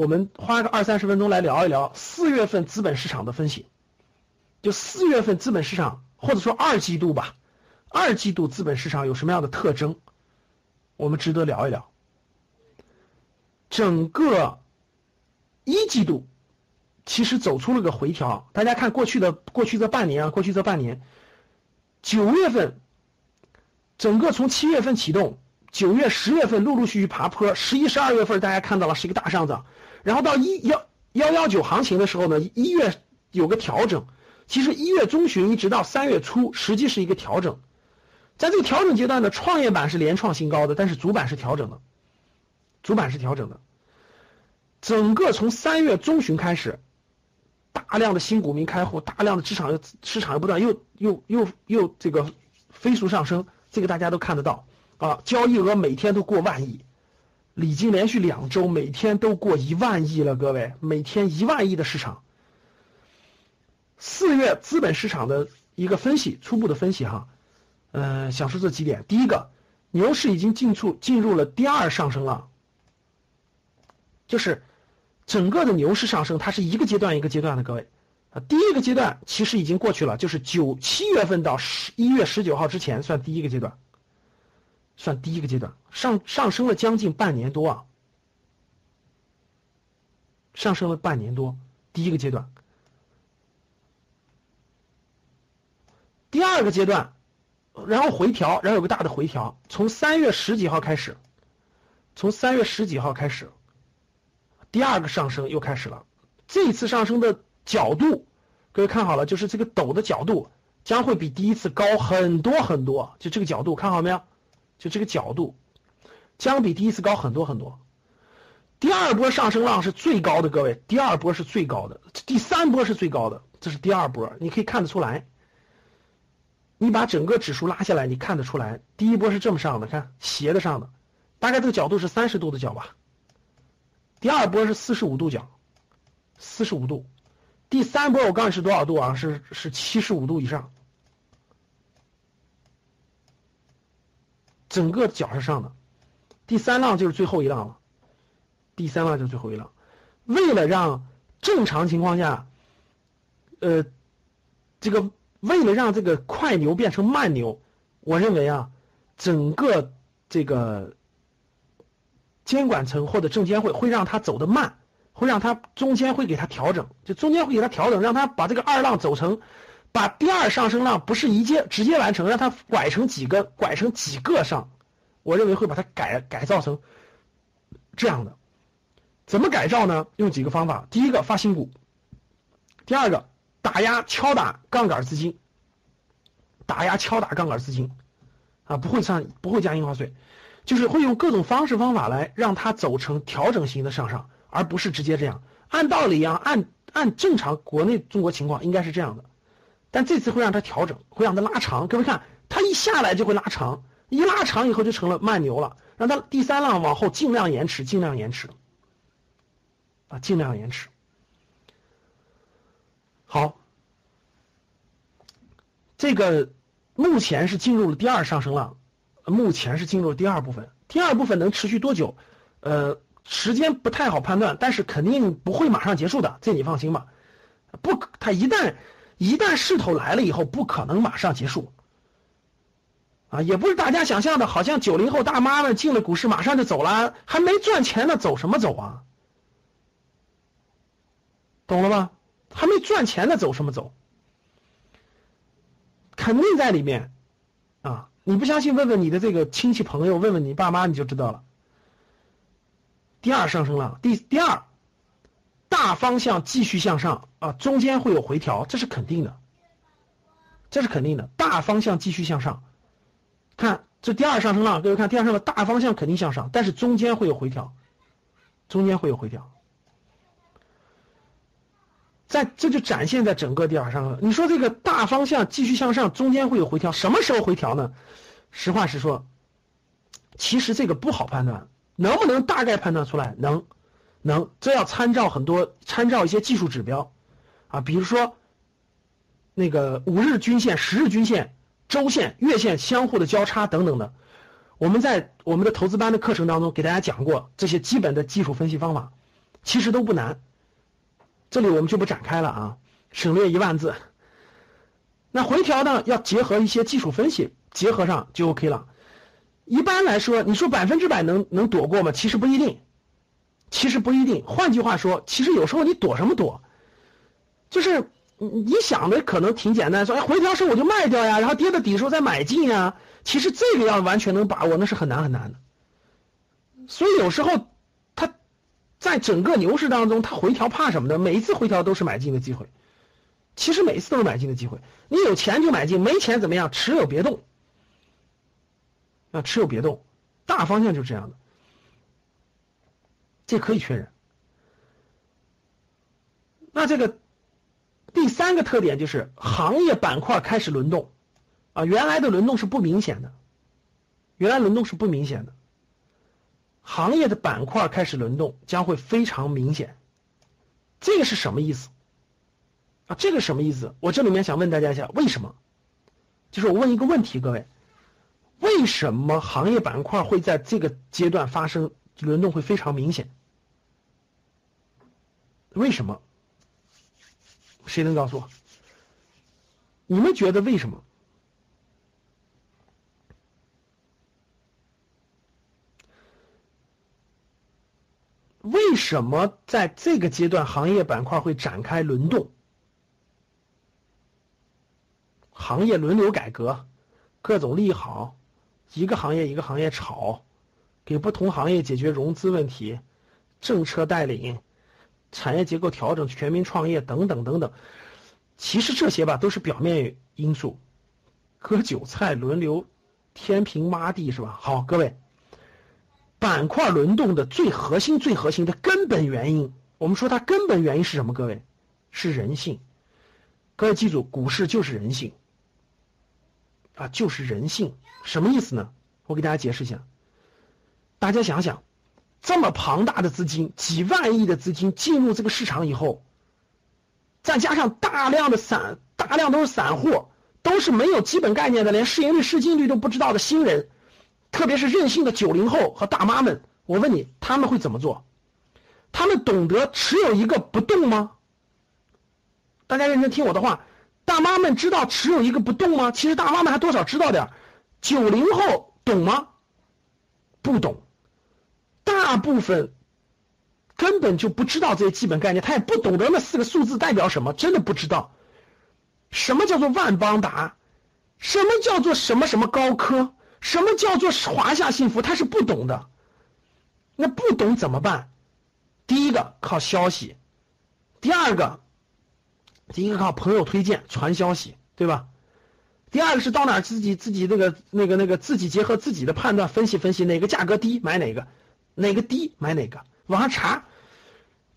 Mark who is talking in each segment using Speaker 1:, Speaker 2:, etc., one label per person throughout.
Speaker 1: 我们花个二三十分钟来聊一聊四月份资本市场的分析。就四月份资本市场，或者说二季度吧，二季度资本市场有什么样的特征？我们值得聊一聊。整个一季度其实走出了个回调，大家看过去的过去这半年啊，过去这半年，九月份整个从七月份启动，九月、十月份陆陆续续爬坡，十一、十二月份大家看到了是一个大上涨，然后到一幺幺幺九行情的时候呢，一月有个调整。其实一月中旬一直到三月初，实际是一个调整，在这个调整阶段呢，创业板是连创新高的，但是主板是调整的，主板是调整的。整个从三月中旬开始，大量的新股民开户，大量的市场又市场又不断又又又又这个飞速上升，这个大家都看得到啊，交易额每天都过万亿，已经连续两周每天都过一万亿了，各位，每天一万亿的市场。四月资本市场的一个分析，初步的分析哈，嗯，想说这几点。第一个，牛市已经进出进入了第二上升浪，就是整个的牛市上升，它是一个阶段一个阶段的，各位。啊，第一个阶段其实已经过去了，就是九七月份到十一月十九号之前算第一个阶段，算第一个阶段，上上升了将近半年多啊，上升了半年多，第一个阶段。第二个阶段，然后回调，然后有个大的回调，从三月十几号开始，从三月十几号开始，第二个上升又开始了。这一次上升的角度，各位看好了，就是这个陡的角度将会比第一次高很多很多。就这个角度看好没有？就这个角度将比第一次高很多很多。第二波上升浪是最高的，各位，第二波是最高的，第三波是最高的，这是第二波，你可以看得出来。你把整个指数拉下来，你看得出来，第一波是这么上的，看斜的上的，大概这个角度是三十度的角吧。第二波是四十五度角，四十五度。第三波我告诉你是多少度啊？是是七十五度以上。整个脚是上的，第三浪就是最后一浪了，第三浪就是最后一浪。为了让正常情况下，呃，这个。为了让这个快牛变成慢牛，我认为啊，整个这个监管层或者证监会会让它走得慢，会让它中间会给它调整，就中间会给它调整，让它把这个二浪走成，把第二上升浪不是一阶直接完成，让它拐成几个，拐成几个上，我认为会把它改改造成这样的。怎么改造呢？用几个方法，第一个发新股，第二个。打压敲打杠杆资金，打压敲打杠杆资金，啊，不会上不会加印花税，就是会用各种方式方法来让它走成调整型的向上，而不是直接这样。按道理啊，按按正常国内中国情况应该是这样的，但这次会让它调整，会让它拉长。各位看，它一下来就会拉长，一拉长以后就成了慢牛了，让它第三浪往后尽量延迟，尽量延迟，啊，尽量延迟。好，这个目前是进入了第二上升浪，目前是进入了第二部分。第二部分能持续多久？呃，时间不太好判断，但是肯定不会马上结束的，这你放心吧。不，它一旦一旦势头来了以后，不可能马上结束。啊，也不是大家想象的，好像九零后大妈们进了股市马上就走了，还没赚钱呢，走什么走啊？懂了吗？还没赚钱呢，走什么走？肯定在里面，啊！你不相信，问问你的这个亲戚朋友，问问你爸妈，你就知道了。第二上升浪，第第二大方向继续向上啊，中间会有回调，这是肯定的，这是肯定的。大方向继续向上，看这第二上升浪，各位看第二上升浪大方向肯定向上，但是中间会有回调，中间会有回调。在这就展现在整个第二上了。你说这个大方向继续向上，中间会有回调，什么时候回调呢？实话实说，其实这个不好判断，能不能大概判断出来？能，能，这要参照很多，参照一些技术指标，啊，比如说那个五日均线、十日均线、周线、月线相互的交叉等等的。我们在我们的投资班的课程当中给大家讲过这些基本的技术分析方法。其实都不难。这里我们就不展开了啊，省略一万字。那回调呢，要结合一些技术分析，结合上就 OK 了。一般来说，你说百分之百能能躲过吗？其实不一定，其实不一定。换句话说，其实有时候你躲什么躲，就是你想的可能挺简单，说哎回调时我就卖掉呀，然后跌到底时候再买进呀。其实这个要完全能把握，那是很难很难的。所以有时候它在整个牛市当中，它回调怕什么的？每一次回调都是买进的机会。其实每一次都是买进的机会。你有钱就买进，没钱怎么样？持有别动。啊，持有别动，大方向就是这样的，这可以确认。那这个第三个特点就是行业板块开始轮动，啊，原来的轮动是不明显的，原来轮动是不明显的，行业的板块开始轮动将会非常明显，这个是什么意思？啊，这个什么意思？我这里面想问大家一下，为什么？就是我问一个问题，各位。为什么行业板块会在这个阶段发生轮动会非常明显？为什么？谁能告诉我？你们觉得为什么？为什么在这个阶段行业板块会展开轮动？行业轮流改革，各种利好。一个行业一个行业炒，给不同行业解决融资问题，政策带领，产业结构调整，全民创业等等等等。其实这些吧都是表面因素，割韭菜轮流，天平抹地是吧？好，各位，板块轮动的最核心、最核心的根本原因，我们说它根本原因是什么？各位，是人性。各位记住，股市就是人性。啊，就是人性，什么意思呢？我给大家解释一下。大家想想，这么庞大的资金，几万亿的资金进入这个市场以后，再加上大量的散，大量都是散户，都是没有基本概念的，连市盈率、市净率都不知道的新人，特别是任性的九零后和大妈们，我问你，他们会怎么做？他们懂得持有一个不动吗？大家认真听我的话。大妈们知道持有一个不动吗？其实大妈们还多少知道点九零后懂吗？不懂，大部分根本就不知道这些基本概念，他也不懂得那四个数字代表什么，真的不知道。什么叫做万邦达？什么叫做什么什么高科？什么叫做华夏幸福？他是不懂的。那不懂怎么办？第一个靠消息，第二个。第一个靠朋友推荐传消息，对吧？第二个是到哪自己自己那个那个那个自己结合自己的判断分析分析哪个价格低买哪个，哪个低买哪个，网上查，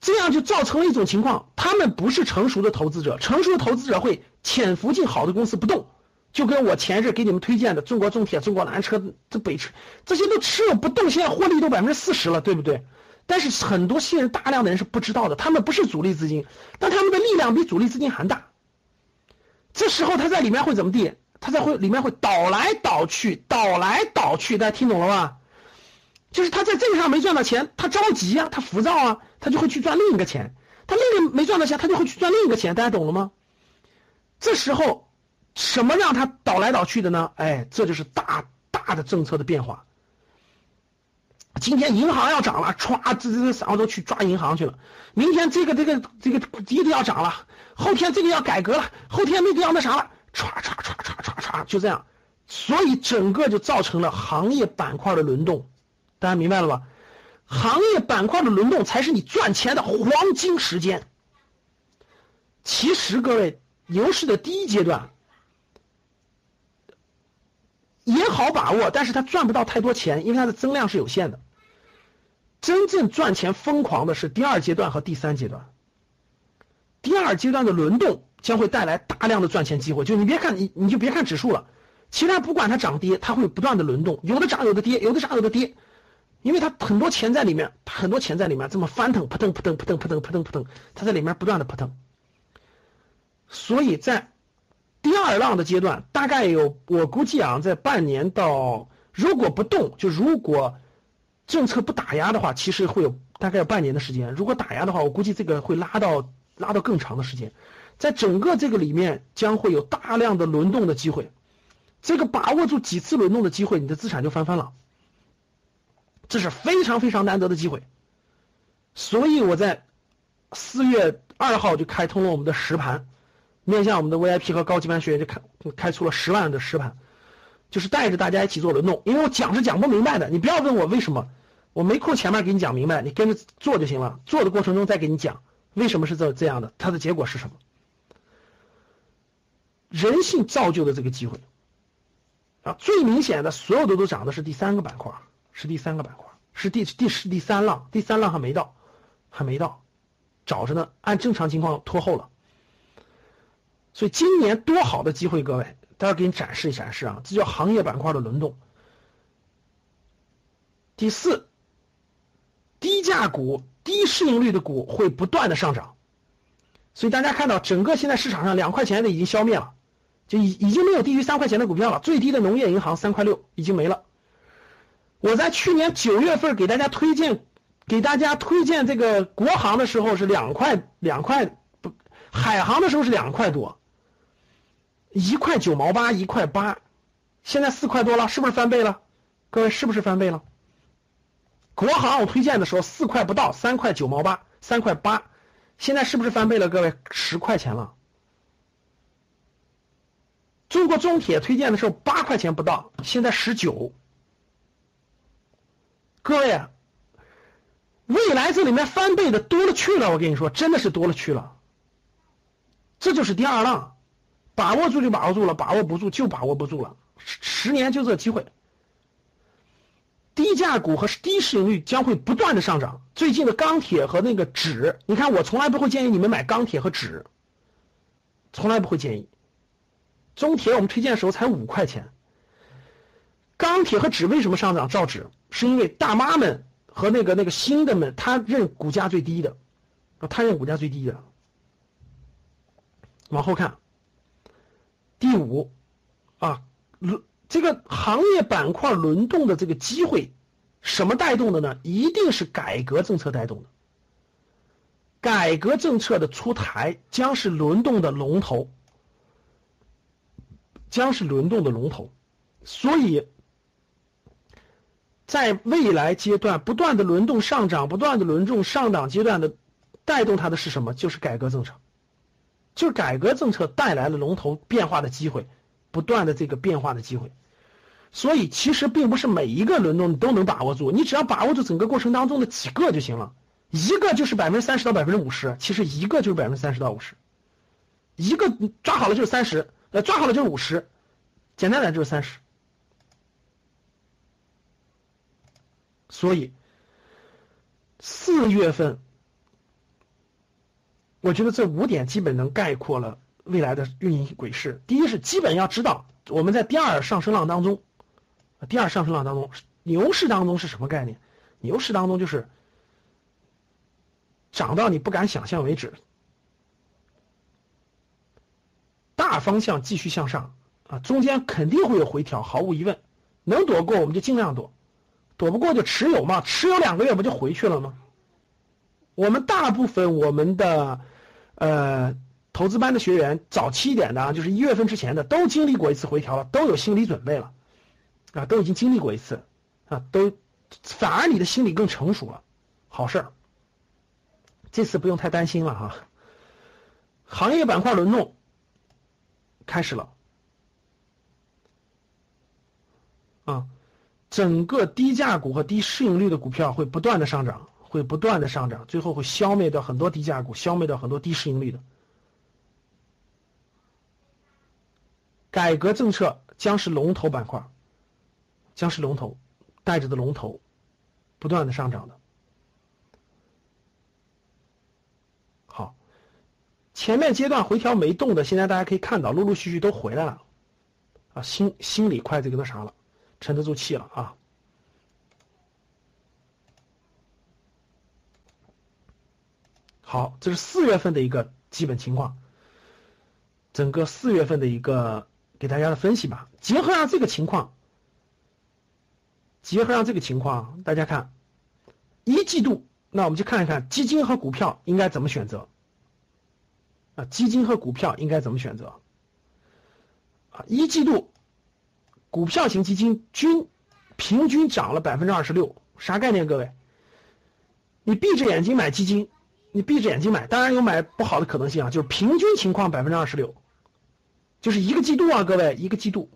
Speaker 1: 这样就造成了一种情况，他们不是成熟的投资者，成熟的投资者会潜伏进好的公司不动，就跟我前日给你们推荐的中国重铁、中国蓝车、这北车这些都持有不动，现在获利都百分之四十了，对不对？但是很多信任大量的人是不知道的，他们不是主力资金，但他们的力量比主力资金还大。这时候他在里面会怎么地？他在会里面会倒来倒去，倒来倒去，大家听懂了吧？就是他在这个上没赚到钱，他着急啊，他浮躁啊，他就会去赚另一个钱。他另一个没赚到钱，他就会去赚另一个钱，大家懂了吗？这时候什么让他倒来倒去的呢？哎，这就是大大的政策的变化。今天银行要涨了，歘，这这这散户都去抓银行去了。明天这个这个这个一定要涨了，后天这个要改革了，后天那个要那啥了，歘歘歘歘歘歘，就这样。所以整个就造成了行业板块的轮动，大家明白了吧？行业板块的轮动才是你赚钱的黄金时间。其实各位，牛市的第一阶段也好把握，但是它赚不到太多钱，因为它的增量是有限的。真正赚钱疯狂的是第二阶段和第三阶段。第二阶段的轮动将会带来大量的赚钱机会。就你别看你，你就别看指数了，其他不管它涨跌，它会不断的轮动，有的涨有的跌，有的涨有的跌，因为它很多钱在里面，很多钱在里面，这么翻腾扑腾扑腾扑腾扑腾扑腾扑腾，它在里面不断的扑腾。所以在第二浪的阶段，大概有我估计啊，在半年到，如果不动，就如果。政策不打压的话，其实会有大概有半年的时间。如果打压的话，我估计这个会拉到拉到更长的时间。在整个这个里面，将会有大量的轮动的机会。这个把握住几次轮动的机会，你的资产就翻番了。这是非常非常难得的机会。所以我在四月二号就开通了我们的实盘，面向我们的 VIP 和高级班学员就开开出了十万的实盘，就是带着大家一起做轮动。因为我讲是讲不明白的，你不要问我为什么，我没空前面给你讲明白，你跟着做就行了。做的过程中再给你讲为什么是这这样的，它的结果是什么。人性造就的这个机会啊，最明显的，所有的都涨的是第三个板块，是第三个板块，是第第是第三浪，第三浪还没到。还没到，找着呢。按正常情况拖后了，所以今年多好的机会，各位，待会给你展示一展示啊。这叫行业板块的轮动。第四，低价股、低市盈率的股会不断的上涨，所以大家看到整个现在市场上两块钱的已经消灭了，就已已经没有低于三块钱的股票了。最低的农业银行三块六已经没了。我在去年九月份给大家推荐。给大家推荐这个国航的时候是两块两块不，海航的时候是两块多，一块九毛八一块八，现在四块多了，是不是翻倍了？各位是不是翻倍了？国航我推荐的时候四块不到，三块九毛八三块八，现在是不是翻倍了？各位十块钱了。中国中铁推荐的时候八块钱不到，现在十九。各位。未来这里面翻倍的多了去了，我跟你说，真的是多了去了。这就是第二浪，把握住就把握住了，把握不住就把握不住了。十年就这机会，低价股和低市盈率将会不断的上涨。最近的钢铁和那个纸，你看我从来不会建议你们买钢铁和纸，从来不会建议。中铁我们推荐的时候才五块钱，钢铁和纸为什么上涨？造纸是因为大妈们。和那个那个新的们，他认股价最低的，啊，他认股价最低的。往后看，第五，啊，轮这个行业板块轮动的这个机会，什么带动的呢？一定是改革政策带动的。改革政策的出台将是轮动的龙头，将是轮动的龙头，所以。在未来阶段不断的轮动上涨，不断的轮动上涨阶段的带动它的是什么？就是改革政策，就是改革政策带来了龙头变化的机会，不断的这个变化的机会。所以其实并不是每一个轮动你都能把握住，你只要把握住整个过程当中的几个就行了，一个就是百分之三十到百分之五十，其实一个就是百分之三十到五十，一个抓好了就是三十，呃抓好了就是五十，简单点就是三十。所以，四月份，我觉得这五点基本能概括了未来的运营轨势。第一是基本要知道我们在第二上升浪当中，第二上升浪当中，牛市当中是什么概念？牛市当中就是涨到你不敢想象为止，大方向继续向上啊，中间肯定会有回调，毫无疑问，能躲过我们就尽量躲。躲不过就持有嘛，持有两个月不就回去了吗？我们大部分我们的呃投资班的学员，早期一点的啊，就是一月份之前的，都经历过一次回调了，都有心理准备了，啊，都已经经历过一次，啊，都反而你的心理更成熟了，好事儿。这次不用太担心了哈。行业板块轮动开始了，啊。整个低价股和低市盈率的股票会不断的上涨，会不断的上涨，最后会消灭掉很多低价股，消灭掉很多低市盈率的。改革政策将是龙头板块，将是龙头，带着的龙头，不断的上涨的。好，前面阶段回调没动的，现在大家可以看到，陆陆续续都回来了，啊，心心里快这个那啥了。沉得住气了啊！好，这是四月份的一个基本情况，整个四月份的一个给大家的分析吧。结合上这个情况，结合上这个情况，大家看，一季度那我们就看一看基金和股票应该怎么选择。啊，基金和股票应该怎么选择？啊，一季度股票型基金均平均涨了百分之二十六，啥概念？各位，你闭着眼睛买基金，你闭着眼睛买，当然有买不好的可能性啊，就是平均情况百分之二十六，就是一个季度啊，各位一个季度。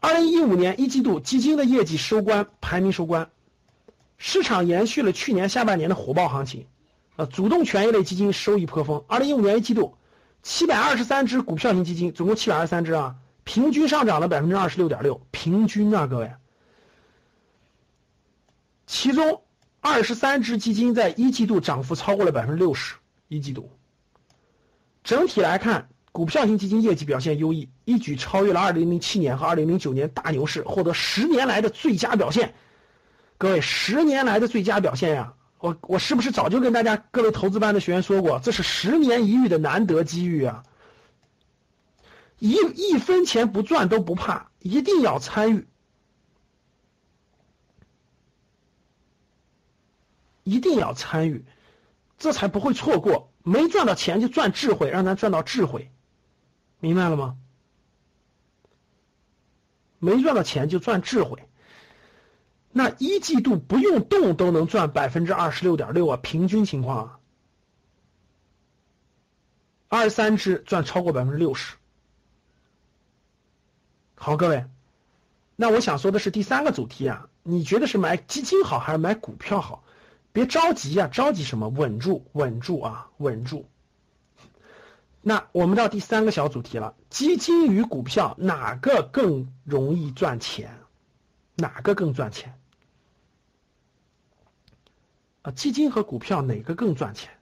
Speaker 1: 二零一五年一季度基金的业绩收官，排名收官。市场延续了去年下半年的火爆行情，呃，主动权益类基金收益颇丰。二零一五年一季度，七百二十三只股票型基金，总共七百二十三只啊，平均上涨了百分之二十六点六，平均啊，各位。其中二十三只基金在一季度涨幅超过了百分之六十，一季度。整体来看，股票型基金业绩表现优异，一举超越了二零零七年和二零零九年大牛市，获得十年来的最佳表现。各位，十年来的最佳表现呀！我我是不是早就跟大家各位投资班的学员说过，这是十年一遇的难得机遇啊！一一分钱不赚都不怕，一定要参与，一定要参与，这才不会错过。没赚到钱就赚智慧，让咱赚到智慧，明白了吗？没赚到钱就赚智慧。那一季度不用动都能赚百分之二十六点六啊，平均情况啊，二三只赚超过百分之六十。好，各位，那我想说的是第三个主题啊，你觉得是买基金好还是买股票好？别着急啊，着急什么？稳住，稳住啊，稳住。那我们到第三个小主题了，基金与股票哪个更容易赚钱？哪个更赚钱？啊，基金和股票哪个更赚钱？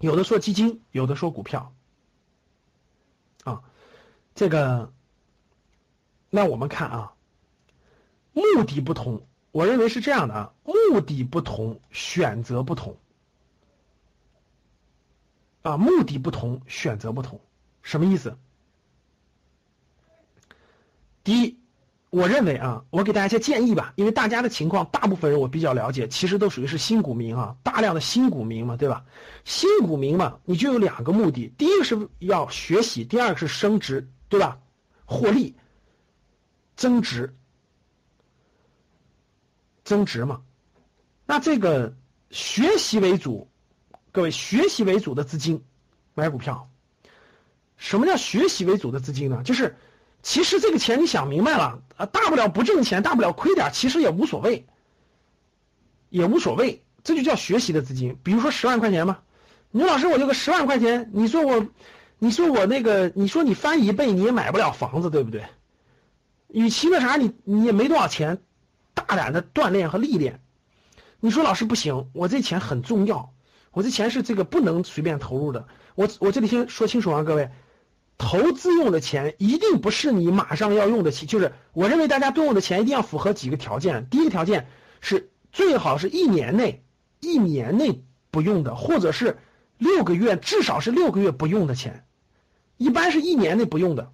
Speaker 1: 有的说基金，有的说股票。啊，这个，那我们看啊，目的不同，我认为是这样的啊，目的不同，选择不同。啊，目的不同，选择不同。什么意思？第一，我认为啊，我给大家一些建议吧，因为大家的情况，大部分人我比较了解，其实都属于是新股民啊，大量的新股民嘛，对吧？新股民嘛，你就有两个目的，第一个是要学习，第二个是升值，对吧？获利、增值、增值嘛。那这个学习为主，各位学习为主的资金买股票。什么叫学习为主的资金呢？就是，其实这个钱你想明白了啊，大不了不挣钱，大不了亏点，其实也无所谓，也无所谓，这就叫学习的资金。比如说十万块钱嘛，你说老师我就个十万块钱，你说我，你说我那个，你说你翻一倍你也买不了房子，对不对？与其那啥，你你也没多少钱，大胆的锻炼和历练。你说老师不行，我这钱很重要，我这钱是这个不能随便投入的。我我这里先说清楚啊，各位。投资用的钱一定不是你马上要用的钱，就是我认为大家动用的钱一定要符合几个条件。第一个条件是最好是一年内一年内不用的，或者是六个月至少是六个月不用的钱，一般是一年内不用的，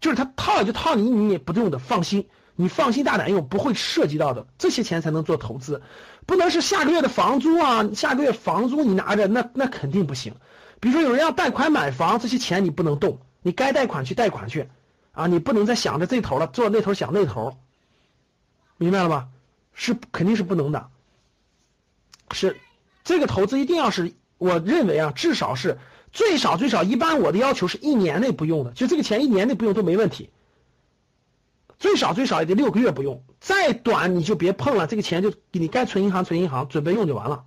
Speaker 1: 就是他套也就套你，你也不用的，放心，你放心大胆用，不会涉及到的这些钱才能做投资，不能是下个月的房租啊，下个月房租你拿着那那肯定不行。比如说有人要贷款买房，这些钱你不能动。你该贷款去贷款去，啊，你不能再想着这头了，做那头想那头，明白了吗？是肯定是不能的，是这个投资一定要是，我认为啊，至少是最少最少，一般我的要求是一年内不用的，就这个钱一年内不用都没问题，最少最少也得六个月不用，再短你就别碰了，这个钱就你该存银行存银行，准备用就完了，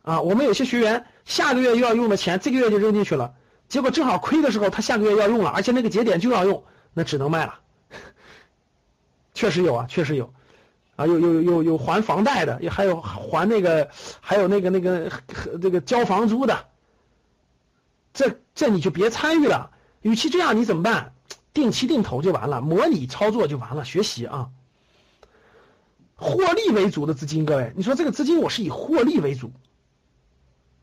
Speaker 1: 啊，我们有些学员下个月又要用的钱，这个月就扔进去了。结果正好亏的时候，他下个月要用了，而且那个节点就要用，那只能卖了。确实有啊，确实有，啊，有有有有还房贷的，也还有还那个，还有那个那个这个交房租的。这这你就别参与了，与其这样，你怎么办？定期定投就完了，模拟操作就完了，学习啊。获利为主的资金，各位，你说这个资金我是以获利为主，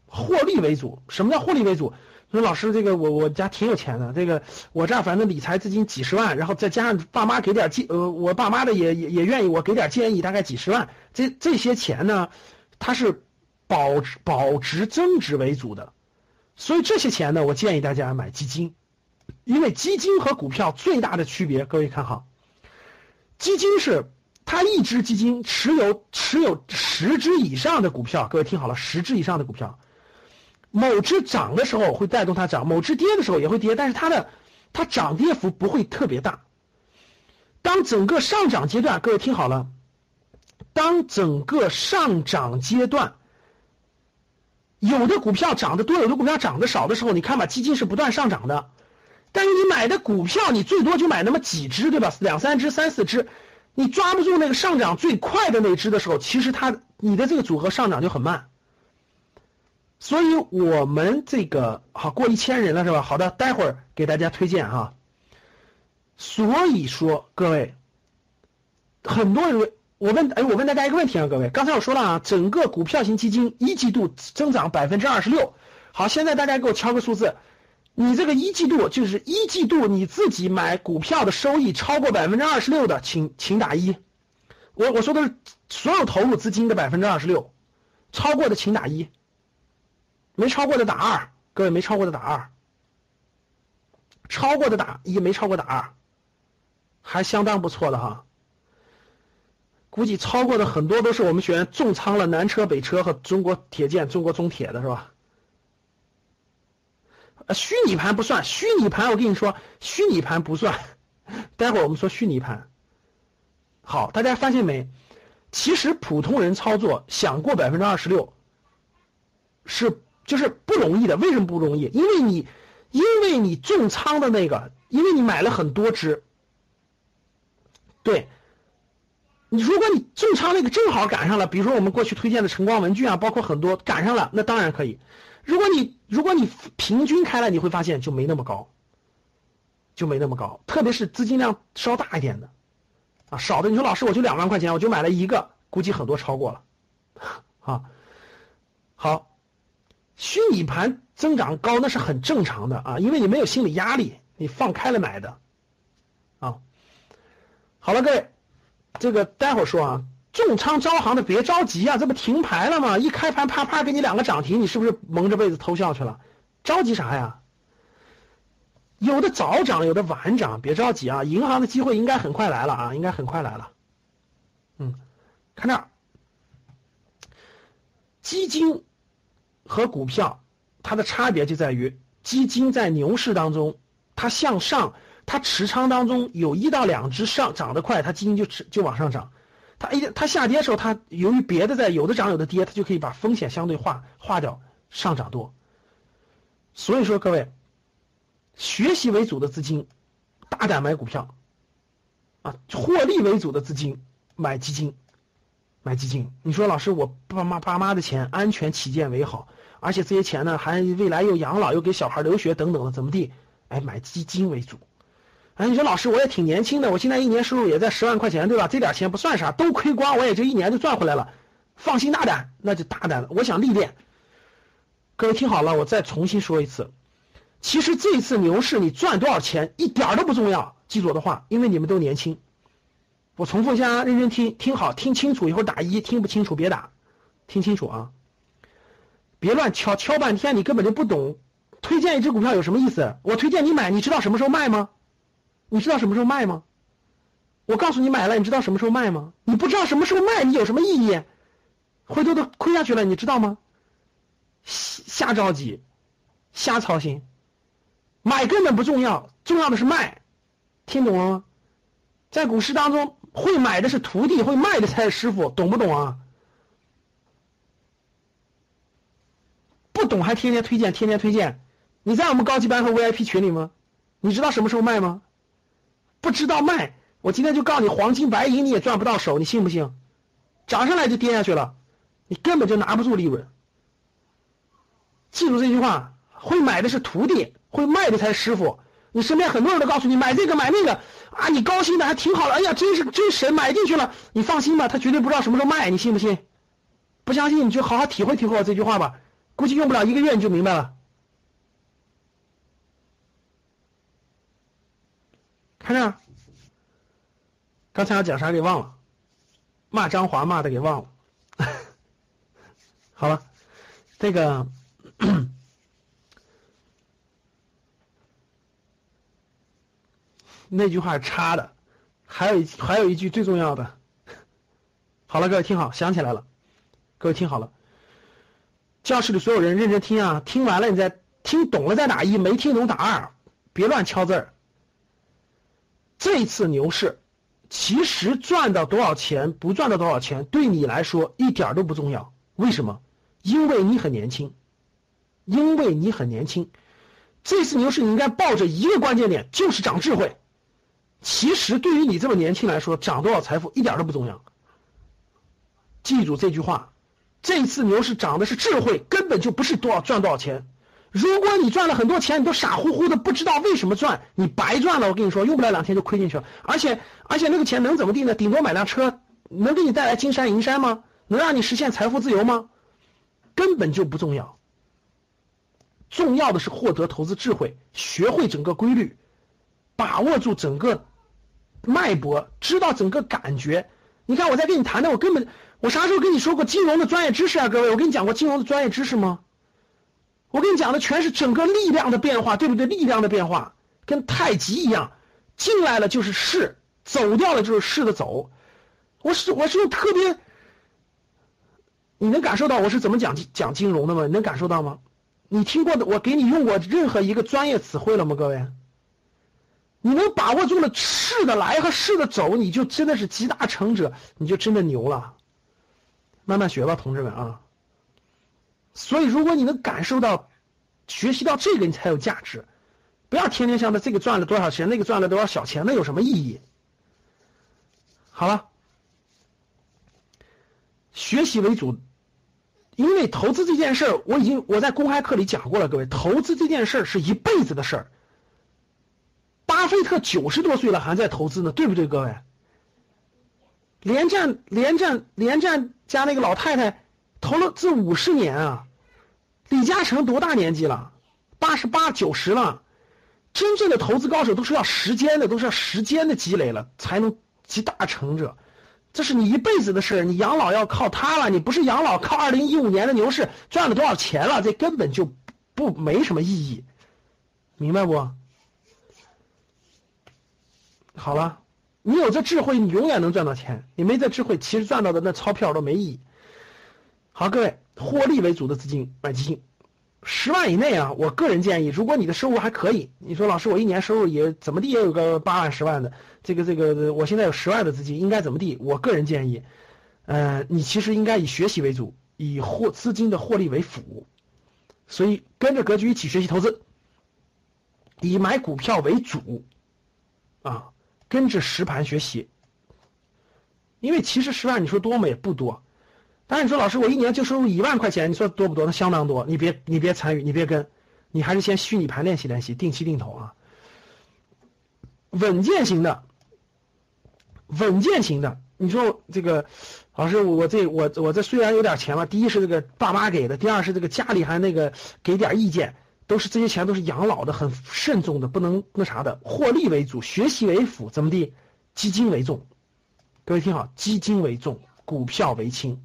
Speaker 1: 获利为主，什么叫获利为主？说老师，这个我我家挺有钱的，这个我这儿反正理财资金几十万，然后再加上爸妈给点建，呃，我爸妈的也也也愿意我给点建议，大概几十万。这这些钱呢，它是保保值增值为主的，所以这些钱呢，我建议大家买基金，因为基金和股票最大的区别，各位看好，基金是它一只基金持有持有十只以上的股票，各位听好了，十只以上的股票。某只涨的时候会带动它涨，某只跌的时候也会跌，但是它的它涨跌幅不会特别大。当整个上涨阶段，各位听好了，当整个上涨阶段，有的股票涨得多，有的股票涨得少的时候，你看吧，基金是不断上涨的，但是你买的股票，你最多就买那么几只，对吧？两三只、三四只，你抓不住那个上涨最快的那只的时候，其实它你的这个组合上涨就很慢。所以我们这个好过一千人了是吧？好的，待会儿给大家推荐哈。所以说各位，很多人我问哎，我问大家一个问题啊，各位，刚才我说了啊，整个股票型基金一季度增长百分之二十六。好，现在大家给我敲个数字，你这个一季度就是一季度你自己买股票的收益超过百分之二十六的，请请打一。我我说的是所有投入资金的百分之二十六，超过的请打一。没超过的打二，各位没超过的打二，超过的打一，没超过打二，还相当不错的哈。估计超过的很多都是我们学员重仓了南车、北车和中国铁建、中国中铁的是吧？虚拟盘不算，虚拟盘我跟你说，虚拟盘不算。待会儿我们说虚拟盘。好，大家发现没？其实普通人操作想过百分之二十六，是。就是不容易的，为什么不容易？因为你，因为你重仓的那个，因为你买了很多只。对，你如果你重仓那个正好赶上了，比如说我们过去推荐的晨光文具啊，包括很多赶上了，那当然可以。如果你如果你平均开来，你会发现就没那么高，就没那么高。特别是资金量稍大一点的，啊，少的你说老师我就两万块钱，我就买了一个，估计很多超过了，啊，好。虚拟盘增长高那是很正常的啊，因为你没有心理压力，你放开了买的，啊，好了，各位，这个待会儿说啊，重仓招行的别着急啊，这不停牌了吗？一开盘啪啪给你两个涨停，你是不是蒙着被子偷笑去了？着急啥呀？有的早涨，有的晚涨，别着急啊，银行的机会应该很快来了啊，应该很快来了。嗯，看这儿，基金。和股票，它的差别就在于，基金在牛市当中，它向上，它持仓当中有一到两只上涨得快，它基金就持就往上涨；它一它下跌的时候，它由于别的在有的涨有的跌，它就可以把风险相对化化掉，上涨多。所以说各位，学习为主的资金，大胆买股票，啊，获利为主的资金买基金，买基金。你说老师，我爸妈爸妈的钱安全起见为好。而且这些钱呢，还未来又养老，又给小孩留学等等的，怎么地？哎，买基金为主。哎，你说老师，我也挺年轻的，我现在一年收入也在十万块钱，对吧？这点钱不算啥，都亏光，我也就一年就赚回来了。放心大胆，那就大胆了。我想历练。各位听好了，我再重新说一次，其实这次牛市你赚多少钱一点都不重要，记住我的话，因为你们都年轻。我重复一下，认真听，听好，听清楚，一会儿打一，听不清楚别打，听清楚啊。别乱敲，敲半天你根本就不懂。推荐一只股票有什么意思？我推荐你买，你知道什么时候卖吗？你知道什么时候卖吗？我告诉你买了，你知道什么时候卖吗？你不知道什么时候卖，你有什么意义？回头都亏下去了，你知道吗？瞎着急，瞎操心，买根本不重要，重要的是卖，听懂了吗？在股市当中，会买的是徒弟，会卖的才是师傅，懂不懂啊？不懂还天天推荐，天天推荐。你在我们高级班和 VIP 群里吗？你知道什么时候卖吗？不知道卖，我今天就告诉你，黄金白银你也赚不到手，你信不信？涨上来就跌下去了，你根本就拿不住利润。记住这句话：会买的是徒弟，会卖的才是师傅。你身边很多人都告诉你买这个买那个啊，你高兴的还挺好的。哎呀，真是真神，买进去了。你放心吧，他绝对不知道什么时候卖，你信不信？不相信你就好好体会体会我这句话吧。估计用不了一个月你就明白了。看这儿刚才要讲啥给忘了。骂张华骂的给忘了。好了这个 那句话是差的。还有一还有一句最重要的。好了各位听好想起来了。各位听好了。教室里所有人认真听啊，听完了你再听懂了再打一，没听懂打二，别乱敲字儿。这次牛市，其实赚到多少钱，不赚到多少钱，对你来说一点都不重要。为什么？因为你很年轻，因为你很年轻。这次牛市你应该抱着一个关键点，就是长智慧。其实对于你这么年轻来说，涨多少财富一点都不重要。记住这句话：这次牛市涨的是智慧，根本就不是多少赚多少钱。如果你赚了很多钱，你都傻乎乎的不知道为什么赚，你白赚了。我跟你说，用不了两天就亏进去了。而且，而且那个钱能怎么地呢？顶多买辆车，能给你带来金山银山吗？能让你实现财富自由吗？根本就不重要。重要的是获得投资智慧，学会整个规律，把握住整个脉搏，知道整个感觉。你看我在跟你谈的，我根本我啥时候跟你说过金融的专业知识啊？各位，我跟你讲过金融的专业知识吗？我跟你讲的全是整个力量的变化，对不对？力量的变化跟太极一样，进来了就是势，走掉了就是势的走。我是我是用特别，你能感受到我是怎么讲讲金融的吗？你能感受到吗？你听过的，我给你用过任何一个专业词汇了吗？各位，你能把握住了势的来和势的走，你就真的是集大成者，你就真的牛了。慢慢学吧，同志们啊。所以，如果你能感受到、学习到这个，你才有价值。不要天天想着这个赚了多少钱，那个赚了多少小钱，那有什么意义？好了，学习为主，因为投资这件事儿，我已经我在公开课里讲过了。各位，投资这件事儿是一辈子的事儿。巴菲特九十多岁了还在投资呢，对不对？各位，连战、连战、连战家那个老太太。投了这五十年啊，李嘉诚多大年纪了？八十八九十了。真正的投资高手都是要时间的，都是要时间的积累了才能集大成者。这是你一辈子的事你养老要靠它了。你不是养老靠二零一五年的牛市赚了多少钱了？这根本就不没什么意义，明白不？好了，你有这智慧，你永远能赚到钱；你没这智慧，其实赚到的那钞票都没意义。好，各位，获利为主的资金买基金，十万以内啊。我个人建议，如果你的收入还可以，你说老师，我一年收入也怎么地也有个八万、十万的，这个这个，我现在有十万的资金，应该怎么地？我个人建议，呃，你其实应该以学习为主，以获资金的获利为辅，所以跟着格局一起学习投资，以买股票为主，啊，跟着实盘学习，因为其实十万你说多吗？也不多。但是你说老师，我一年就收入一万块钱，你说多不多？那相当多。你别你别参与，你别跟，你还是先虚拟盘练习练习，定期定投啊。稳健型的，稳健型的，你说这个老师，我这我我这虽然有点钱了，第一是这个爸妈给的，第二是这个家里还那个给点意见，都是这些钱都是养老的，很慎重的，不能那啥的，获利为主，学习为辅，怎么地？基金为重。各位听好，基金为重，股票为轻。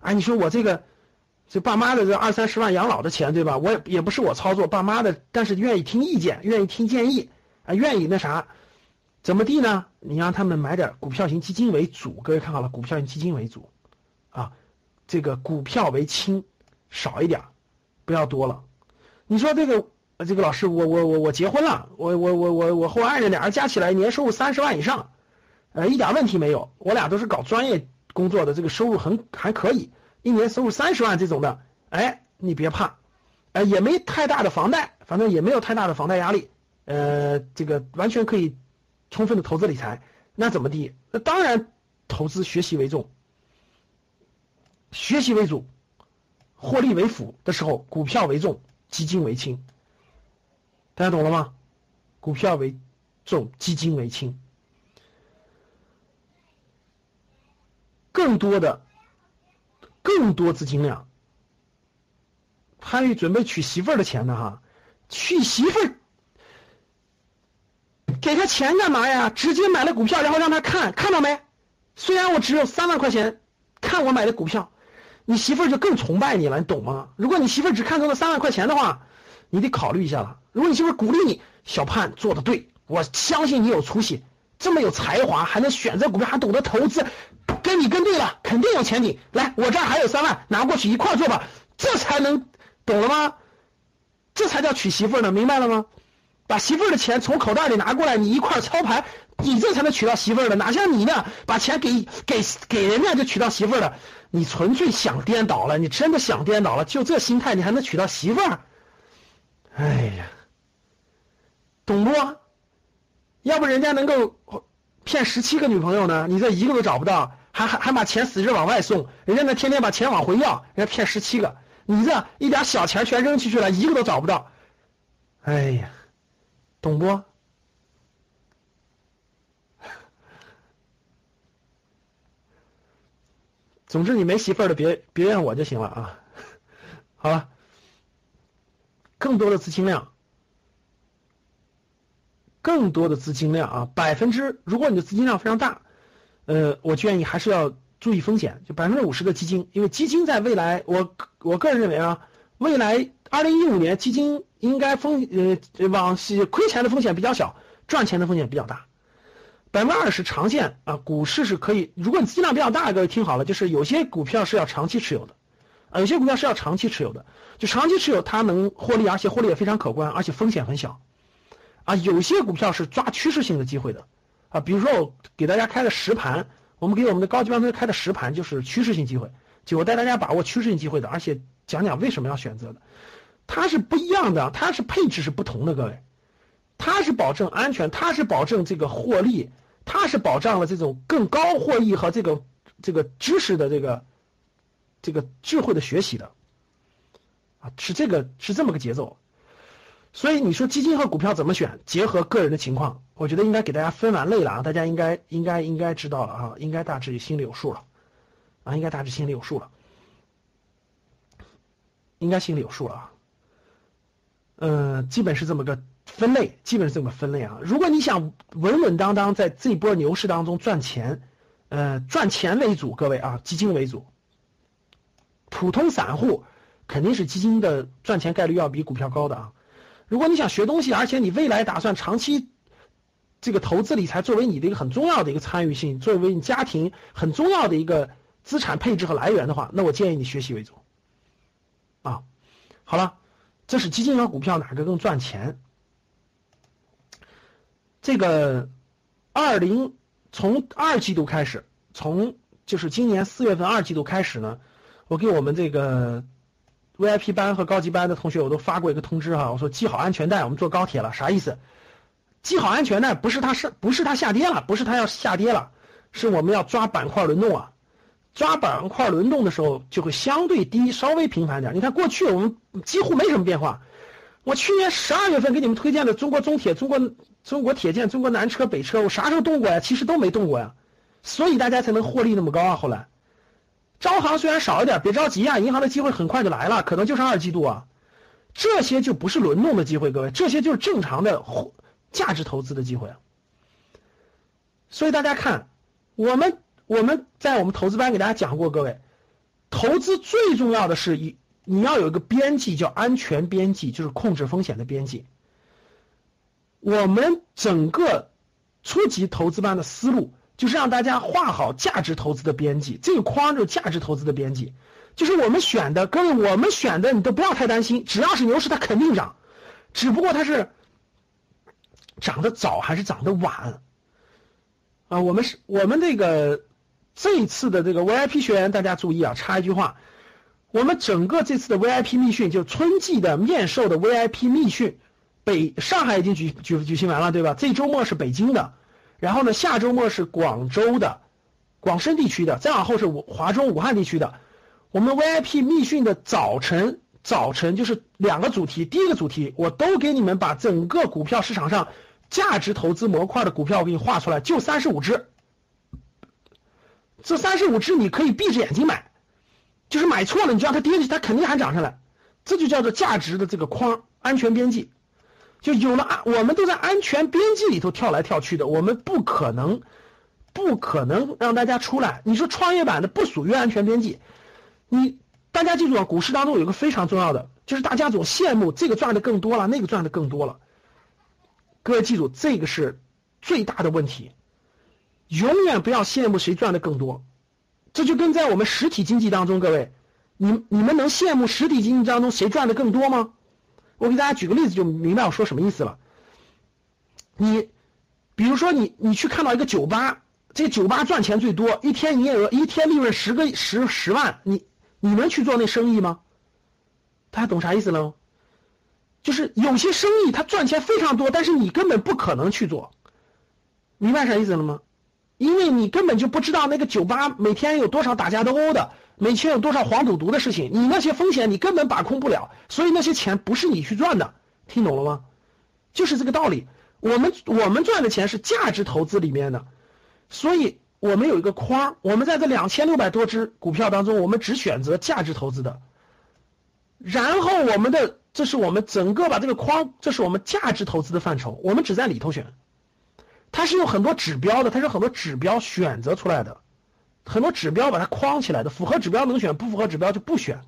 Speaker 1: 哎，你说我这个，这爸妈的这二三十万养老的钱，对吧？我也也不是我操作，爸妈的，但是愿意听意见，愿意听建议，啊，愿意那啥，怎么地呢？你让他们买点股票型基金为主，各位看好了，股票型基金为主，啊，这个股票为轻，少一点，不要多了。你说这个，这个老师，我我我我结婚了，我我我我我和我爱人俩人加起来年收入三十万以上，呃，一点问题没有，我俩都是搞专业。工作的这个收入很还可以，一年收入三十万这种的，哎，你别怕，呃，也没太大的房贷，反正也没有太大的房贷压力，呃，这个完全可以充分的投资理财。那怎么地？那当然投资学习为重，学习为主，获利为辅的时候，股票为重，基金为轻。大家懂了吗？股票为重，基金为轻。更多的、更多资金量，还有准备娶媳妇儿的钱呢哈，娶媳妇儿给他钱干嘛呀？直接买了股票，然后让他看，看到没？虽然我只有三万块钱，看我买的股票，你媳妇儿就更崇拜你了，你懂吗？如果你媳妇儿只看中了三万块钱的话，你得考虑一下了。如果你媳妇儿鼓励你，小盼做的对，我相信你有出息，这么有才华，还能选择股票，还懂得投资，跟你跟对了，肯定有前景。来，我这儿还有三万，拿过去一块做吧，这才能懂了吗？这才叫娶媳妇儿呢，明白了吗？把媳妇儿的钱从口袋里拿过来，你一块操盘。你这才能娶到媳妇儿的，哪像你呢？把钱给给给人家就娶到媳妇儿了，你纯粹想颠倒了，你真的想颠倒了。就这心态，你还能娶到媳妇儿？哎呀，懂不？要不人家能够骗十七个女朋友呢？你这一个都找不到，还还还把钱死劲往外送，人家那天天把钱往回要，人家骗十七个，你这一点小钱全扔出去了，一个都找不到。哎呀，懂不？总之，你没媳妇儿的别别怨我就行了啊！好了，更多的资金量，更多的资金量啊！百分之，如果你的资金量非常大，呃，我建议还是要注意风险，就百分之五十的基金，因为基金在未来，我我个人认为啊，未来二零一五年基金应该风呃往亏钱的风险比较小，赚钱的风险比较大。百分之二十长线啊，股市是可以。如果你资金量比较大，各位听好了，就是有些股票是要长期持有的，啊，有些股票是要长期持有的。就长期持有，它能获利，而且获利也非常可观，而且风险很小。啊，有些股票是抓趋势性的机会的，啊，比如说我给大家开的实盘，我们给我们的高级班同学开的实盘就是趋势性机会，就我带大家把握趋势性机会的，而且讲讲为什么要选择的，它是不一样的，它是配置是不同的，各位，它是保证安全，它是保证这个获利。它是保障了这种更高获益和这个这个知识的这个这个智慧的学习的，啊，是这个是这么个节奏。所以你说基金和股票怎么选？结合个人的情况，我觉得应该给大家分完类了啊，大家应该应该应该知道了啊，应该大致心里有数了啊，应该大致心里有数了，应该心里有数了啊。嗯，基本是这么个。分类基本是这么分类啊。如果你想稳稳当当在这波牛市当中赚钱，呃，赚钱为主，各位啊，基金为主。普通散户肯定是基金的赚钱概率要比股票高的啊。如果你想学东西，而且你未来打算长期这个投资理财作为你的一个很重要的一个参与性，作为你家庭很重要的一个资产配置和来源的话，那我建议你学习为主。啊，好了，这是基金和股票哪个更赚钱？这个二零从二季度开始，从就是今年四月份二季度开始呢，我给我们这个 VIP 班和高级班的同学，我都发过一个通知哈，我说系好安全带，我们坐高铁了，啥意思？系好安全带不是它是不是它下跌了，不是它要下跌了，是我们要抓板块轮动啊，抓板块轮动的时候就会相对低，稍微频繁点。你看过去我们几乎没什么变化。我去年十二月份给你们推荐的中国中铁、中国中国铁建、中国南车、北车，我啥时候动过呀？其实都没动过呀，所以大家才能获利那么高啊。后来，招行虽然少一点，别着急啊，银行的机会很快就来了，可能就是二季度啊。这些就不是轮动的机会，各位，这些就是正常的价值投资的机会。所以大家看，我们我们在我们投资班给大家讲过，各位，投资最重要的是一。你要有一个边际，叫安全边际，就是控制风险的边际。我们整个初级投资班的思路，就是让大家画好价值投资的边际，这个框就是价值投资的边际，就是我们选的，各位，我们选的你都不要太担心，只要是牛市它肯定涨，只不过它是涨得早还是涨得晚啊？我们是我们这个这一次的这个 VIP 学员，大家注意啊，插一句话。我们整个这次的 VIP 密训，就春季的面授的 VIP 密训，北上海已经举举举行完了，对吧？这周末是北京的，然后呢，下周末是广州的，广深地区的，再往后是华中武汉地区的。我们 VIP 密训的早晨，早晨就是两个主题，第一个主题我都给你们把整个股票市场上价值投资模块的股票我给你画出来，就三十五只，这三十五只你可以闭着眼睛买。就是买错了，你就让它跌下去，它肯定还涨上来，这就叫做价值的这个框安全边际。就有了安，我们都在安全边际里头跳来跳去的，我们不可能，不可能让大家出来。你说创业板的不属于安全边际，你大家记住啊，股市当中有个非常重要的，就是大家总羡慕这个赚的更多了，那个赚的更多了。各位记住，这个是最大的问题，永远不要羡慕谁赚的更多。这就跟在我们实体经济当中，各位，你你们能羡慕实体经济当中谁赚的更多吗？我给大家举个例子，就明白我说什么意思了。你，比如说你，你去看到一个酒吧，这个酒吧赚钱最多，一天营业额，一天利润十个十十万，你你能去做那生意吗？大家懂啥意思了吗？就是有些生意它赚钱非常多，但是你根本不可能去做，明白啥意思了吗？因为你根本就不知道那个酒吧每天有多少打架斗殴的。每天有多少黄赌毒的事情，你那些风险你根本把控不了，所以那些钱不是你去赚的，听懂了吗？就是这个道理。我们我们赚的钱是价值投资里面的，所以我们有一个框，我们在这两千六百多只股票当中，我们只选择价值投资的。然后我们的这是我们整个把这个框，这是我们价值投资的范畴，我们只在里头选。它是有很多指标的，它是很多指标选择出来的。很多指标把它框起来的，符合指标能选，不符合指标就不选。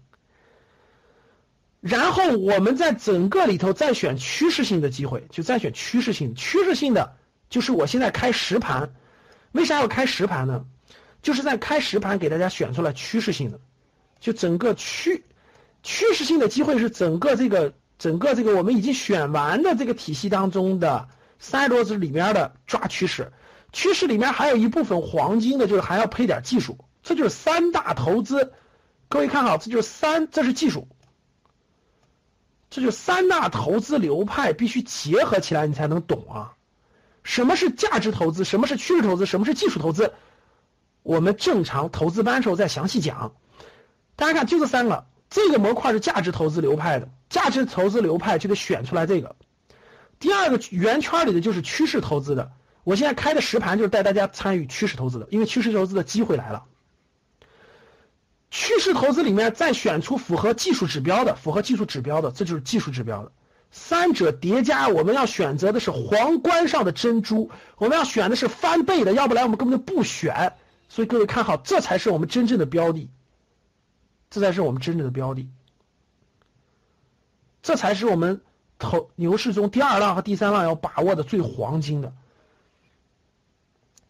Speaker 1: 然后我们在整个里头再选趋势性的机会，就再选趋势性。趋势性的就是我现在开实盘，为啥要开实盘呢？就是在开实盘给大家选出来趋势性的，就整个趋趋势性的机会是整个这个整个这个我们已经选完的这个体系当中的三十多只里面的抓趋势。趋势里面还有一部分黄金的，就是还要配点技术，这就是三大投资。各位看好，这就是三，这是技术，这就三大投资流派必须结合起来，你才能懂啊。什么是价值投资？什么是趋势投资？什么是技术投资？我们正常投资班时候再详细讲。大家看，就这三个，这个模块是价值投资流派的，价值投资流派就得选出来这个。第二个圆圈里的就是趋势投资的。我现在开的实盘就是带大家参与趋势投资的，因为趋势投资的机会来了。趋势投资里面再选出符合技术指标的，符合技术指标的，这就是技术指标的。三者叠加，我们要选择的是皇冠上的珍珠，我们要选的是翻倍的，要不然我们根本就不选。所以各位看好，这才是我们真正的标的，这才是我们真正的标的，这才是我们投牛市中第二浪和第三浪要把握的最黄金的。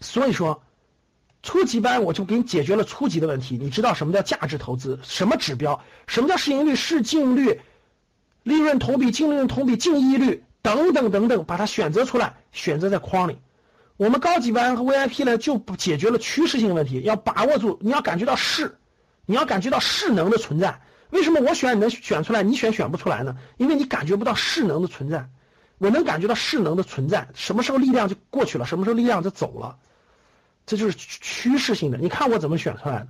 Speaker 1: 所以说，初级班我就给你解决了初级的问题。你知道什么叫价值投资？什么指标？什么叫市盈率、市净率、利润同比、净利润同比、净益率等等等等，把它选择出来，选择在框里。我们高级班和 VIP 呢，就不解决了趋势性问题。要把握住，你要感觉到势，你要感觉到势能的存在。为什么我选你能选出来，你选选不出来呢？因为你感觉不到势能的存在。我能感觉到势能的存在，什么时候力量就过去了，什么时候力量就走了。这就是趋势性的，你看我怎么选出来的。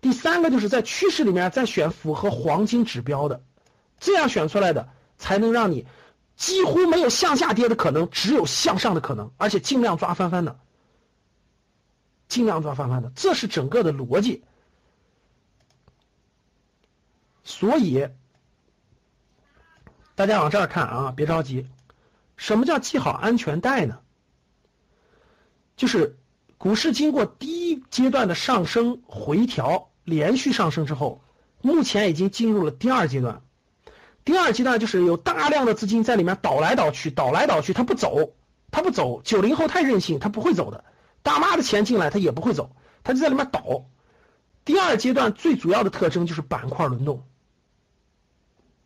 Speaker 1: 第三个就是在趋势里面再选符合黄金指标的，这样选出来的才能让你几乎没有向下跌的可能，只有向上的可能，而且尽量抓翻番的，尽量抓翻番的，这是整个的逻辑。所以大家往这儿看啊，别着急，什么叫系好安全带呢？就是。股市经过第一阶段的上升回调，连续上升之后，目前已经进入了第二阶段。第二阶段就是有大量的资金在里面倒来倒去，倒来倒去，它不走，它不走。九零后太任性，它不会走的。大妈的钱进来，它也不会走，它就在里面倒。第二阶段最主要的特征就是板块轮动，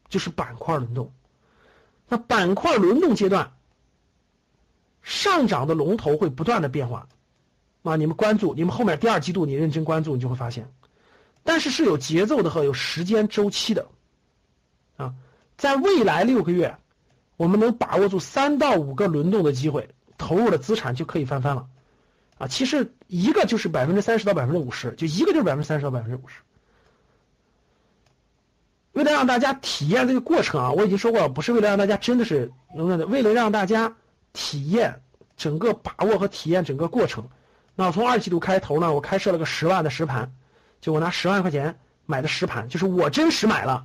Speaker 1: 就是板块轮动。那板块轮动阶段，上涨的龙头会不断的变化。啊，你们关注，你们后面第二季度你认真关注，你就会发现，但是是有节奏的和有时间周期的，啊，在未来六个月，我们能把握住三到五个轮动的机会，投入的资产就可以翻番了，啊，其实一个就是百分之三十到百分之五十，就一个就是百分之三十到百分之五十。为了让大家体验这个过程啊，我已经说过了，不是为了让大家真的是能的，为了让大家体验整个把握和体验整个过程。那我从二季度开头呢，我开设了个十万的实盘，就我拿十万块钱买的实盘，就是我真实买了，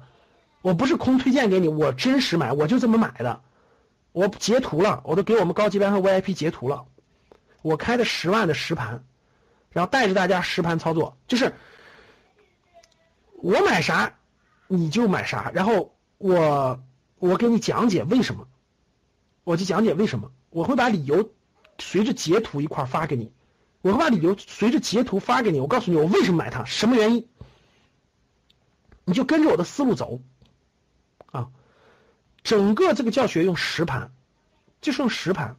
Speaker 1: 我不是空推荐给你，我真实买，我就这么买的，我截图了，我都给我们高级班和 VIP 截图了。我开的十万的实盘，然后带着大家实盘操作，就是我买啥你就买啥，然后我我给你讲解为什么，我就讲解为什么，我会把理由随着截图一块发给你，我会把理由随着截图发给你，我告诉你我为什么买它，什么原因，你就跟着我的思路走，啊，整个这个教学用实盘，就是用实盘。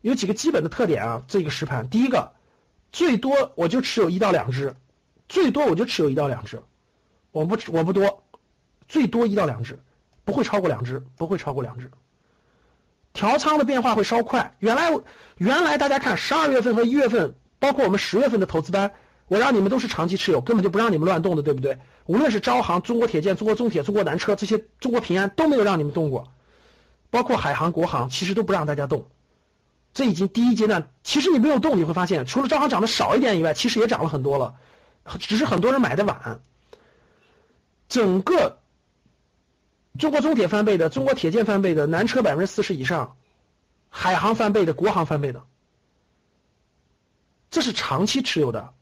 Speaker 1: 有几个基本的特点啊，这个实盘，第一个，最多我就持有一到两只，最多我就持有一到两只，我不我不多，最多一到两只，不会超过两只，不会超过两只。调仓的变化会稍快，原来原来大家看十二月份和一月份，包括我们十月份的投资班，我让你们都是长期持有，根本就不让你们乱动的，对不对？无论是招行、中国铁建、中国中铁、中国南车这些，中国平安都没有让你们动过，包括海航、国航，其实都不让大家动。这已经第一阶段，其实你没有动，你会发现，除了招行涨的少一点以外，其实也涨了很多了，只是很多人买的晚。整个中国中铁翻倍的，中国铁建翻倍的，南车百分之四十以上，海航翻倍的，国航翻倍的，这是长期持有的。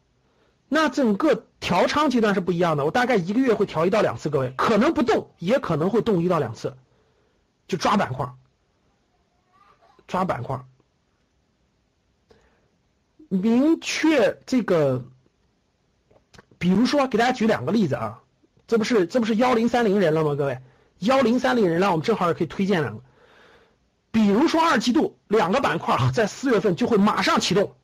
Speaker 1: 那整个调仓阶段是不一样的，我大概一个月会调一到两次，各位可能不动，也可能会动一到两次，就抓板块，抓板块。明确这个，比如说给大家举两个例子啊，这不是这不是幺零三零人了吗？各位，幺零三零人，来我们正好也可以推荐两个。比如说二季度两个板块在四月份就会马上启动，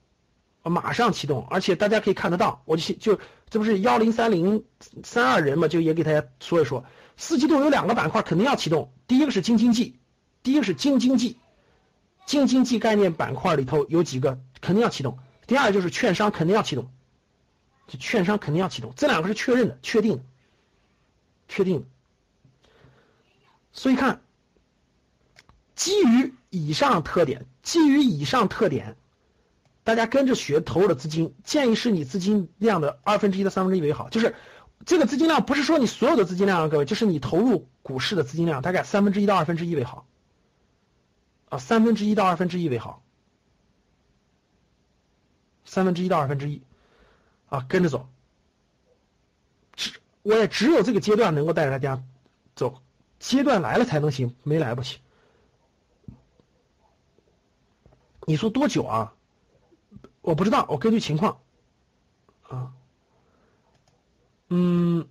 Speaker 1: 马上启动，而且大家可以看得到，我就就这不是幺零三零三二人嘛，就也给大家说一说，四季度有两个板块肯定要启动，第一个是京津冀，第一个是京津冀，京津冀概念板块里头有几个肯定要启动。第二就是券商肯定要启动，就券商肯定要启动，这两个是确认的、确定的、确定的。所以看，基于以上特点，基于以上特点，大家跟着学投入的资金，建议是你资金量的二分之一到三分之一为好。就是这个资金量不是说你所有的资金量啊，各位，就是你投入股市的资金量大概三分之一到二分之一为好。啊，三分之一到二分之一为好。三分之一到二分之一，啊，跟着走。只我也只有这个阶段能够带着大家走，阶段来了才能行，没来不行。你说多久啊？我不知道，我根据情况。啊，嗯，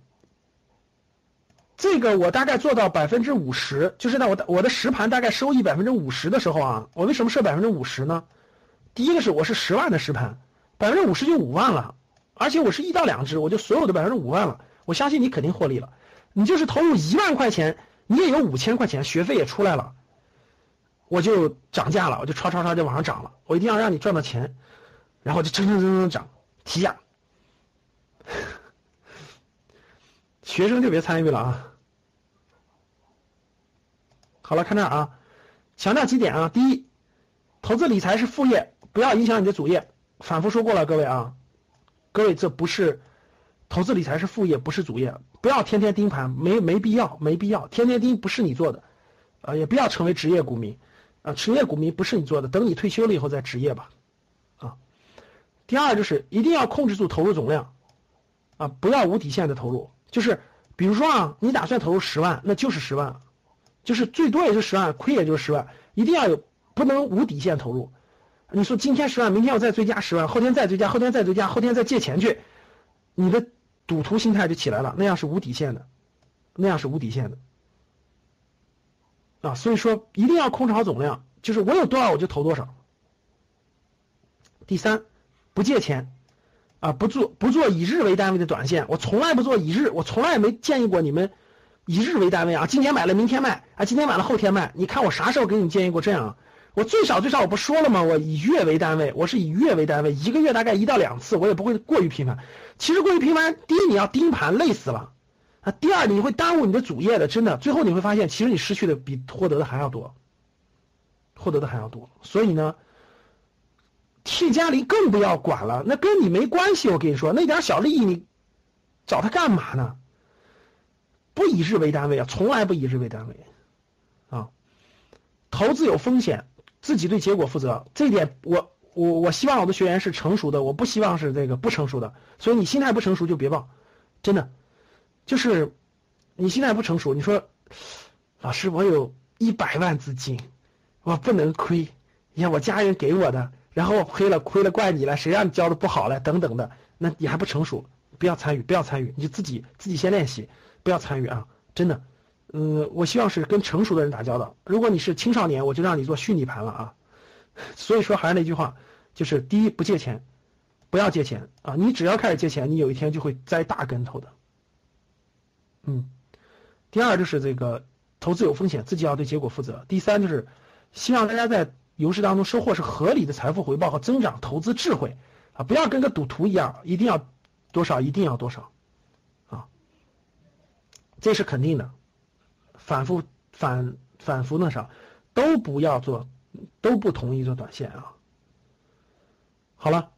Speaker 1: 这个我大概做到百分之五十，就是在我的我的实盘大概收益百分之五十的时候啊，我为什么设百分之五十呢？第一个是我是十万的实盘，百分之五十就五万了，而且我是一到两只，我就所有的百分之五万了。我相信你肯定获利了。你就是投入一万块钱，你也有五千块钱，学费也出来了，我就涨价了，我就唰唰唰就往上涨了。我一定要让你赚到钱，然后就蹭蹭蹭蹭涨，提价。学生就别参与了啊。好了，看这儿啊，强调几点啊，第一，投资理财是副业。不要影响你的主业，反复说过了，各位啊，各位这不是投资理财是副业，不是主业，不要天天盯盘，没没必要，没必要，天天盯不是你做的，啊，也不要成为职业股民，啊，职业股民不是你做的，等你退休了以后再职业吧，啊，第二就是一定要控制住投入总量，啊，不要无底线的投入，就是比如说啊，你打算投入十万，那就是十万，就是最多也就十万，亏也就十万，一定要有不能无底线投入。你说今天十万，明天我再追加十万，后天再追加，后天再追加，后天再借钱去，你的赌徒心态就起来了，那样是无底线的，那样是无底线的，啊，所以说一定要控制好总量，就是我有多少我就投多少。第三，不借钱，啊，不做不做以日为单位的短线，我从来不做以日，我从来也没建议过你们以日为单位啊，今天买了明天卖，啊，今天买了后天卖，你看我啥时候给你建议过这样？我最少最少我不说了吗？我以月为单位，我是以月为单位，一个月大概一到两次，我也不会过于频繁。其实过于频繁，第一你要盯盘累死了啊，第二你会耽误你的主业的，真的，最后你会发现其实你失去的比获得的还要多，获得的还要多。所以呢，T 加零更不要管了，那跟你没关系。我跟你说，那点小利益你找他干嘛呢？不以日为单位啊，从来不以日为单位啊。投资有风险，自己对结果负责。这一点，我我我希望我的学员是成熟的，我不希望是这个不成熟的。所以你心态不成熟就别报，真的，就是你心态不成熟。你说，老师，我有一百万资金，我不能亏。你看我家人给我的，然后亏了亏了怪你了，谁让你教的不好了等等的，那你还不成熟，不要参与，不要参与，你就自己自己先练习，不要参与啊，真的。嗯，我希望是跟成熟的人打交道。如果你是青少年，我就让你做虚拟盘了啊。所以说还是那句话，就是第一不借钱，不要借钱啊。你只要开始借钱，你有一天就会栽大跟头的。嗯，第二就是这个投资有风险，自己要对结果负责。第三就是希望大家在游戏当中收获是合理的财富回报和增长投资智慧啊，不要跟个赌徒一样，一定要多少一定要多少啊，这是肯定的。反复反反复那啥，都不要做，都不同意做短线啊。好了，